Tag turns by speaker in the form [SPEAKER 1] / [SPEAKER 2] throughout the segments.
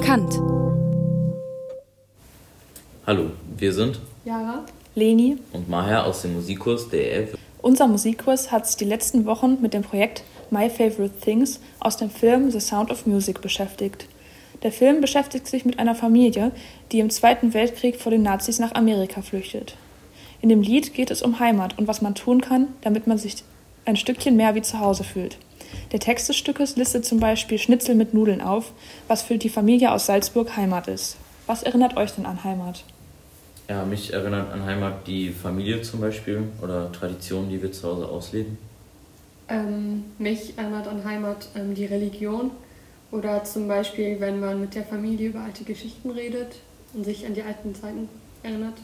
[SPEAKER 1] von Kant.
[SPEAKER 2] Hallo, wir sind
[SPEAKER 3] Jara,
[SPEAKER 4] Leni.
[SPEAKER 2] und Maher aus dem Musikkurs der EF.
[SPEAKER 4] Unser Musikkurs hat sich die letzten Wochen mit dem Projekt My Favorite Things aus dem Film The Sound of Music beschäftigt. Der Film beschäftigt sich mit einer Familie, die im Zweiten Weltkrieg vor den Nazis nach Amerika flüchtet. In dem Lied geht es um Heimat und was man tun kann, damit man sich ein Stückchen mehr wie zu Hause fühlt. Der Text des Stückes listet zum Beispiel Schnitzel mit Nudeln auf, was für die Familie aus Salzburg Heimat ist. Was erinnert euch denn an Heimat?
[SPEAKER 2] Ja, mich erinnert an Heimat die Familie zum Beispiel oder Traditionen, die wir zu Hause ausleben.
[SPEAKER 3] ähm, mich erinnert an Heimat ähm, die Religion oder zum Beispiel, wenn man mit der Familie über alte Geschichten redet und sich an die alten Zeiten erinnert.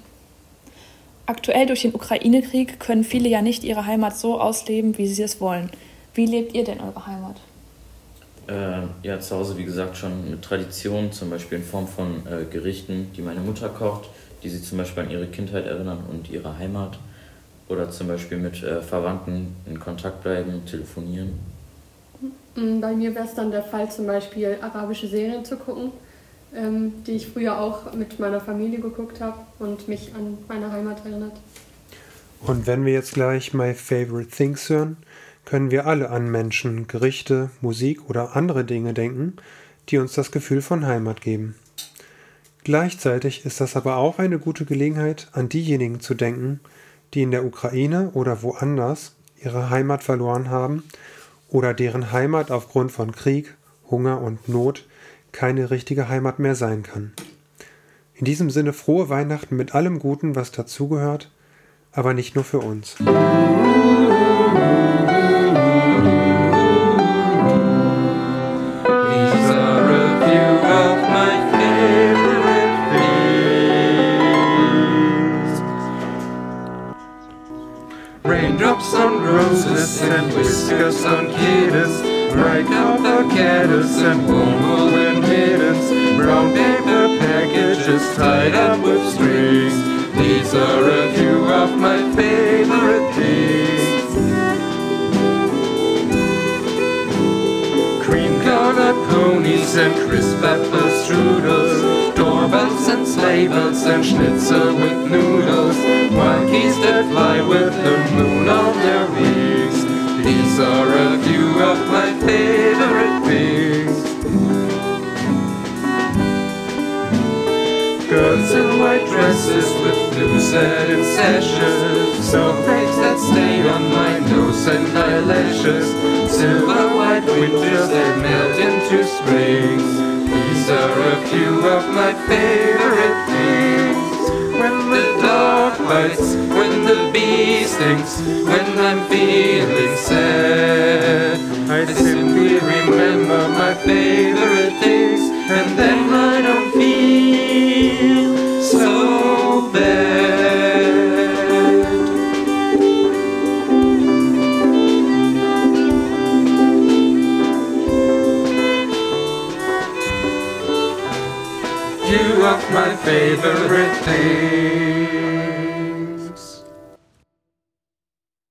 [SPEAKER 4] Aktuell durch den Ukraine-Krieg können viele ja nicht ihre Heimat so ausleben, wie sie es wollen. Wie lebt ihr denn eure Heimat?
[SPEAKER 2] Äh, ja, zu Hause, wie gesagt, schon mit Traditionen, zum Beispiel in Form von äh, Gerichten, die meine Mutter kocht, die sie zum Beispiel an ihre Kindheit erinnern und ihre Heimat. Oder zum Beispiel mit äh, Verwandten in Kontakt bleiben, telefonieren.
[SPEAKER 3] Mm, Bei mir wäre es dann der Fall, zum Beispiel arabische Serien zu gucken, ähm, die ich früher auch mit meiner Familie geguckt habe und mich an meine Heimat erinnert.
[SPEAKER 5] Und wenn wir jetzt gleich My Favorite Things hören, können wir alle an Menschen, Gerichte, Musik oder andere Dinge denken, die uns das Gefühl von Heimat geben. Gleichzeitig ist das aber auch eine gute Gelegenheit, an diejenigen zu denken, die in der Ukraine oder woanders ihre Heimat verloren haben oder deren Heimat aufgrund von Krieg, Hunger und Not keine richtige Heimat mehr sein kann. In diesem Sinne frohe Weihnachten mit allem Guten, was dazugehört, aber nicht nur für uns.
[SPEAKER 6] These On roses and whiskers on kittens, bright copper kettles and warm woolen mittens, brown paper packages tied up with strings. These are a few of my favorite things. cream-colored ponies and crisp apple strudels, and and schnitzel with noodles, monkeys that fly with the moon on their wings. These are a few of my favorite things. Girls in white dresses with blue satin sashes Snowflakes that stay on my nose and eyelashes Silver of my favorite things. When the dog bites, when the bee stings When I'm feeling sad you up my favorite thing.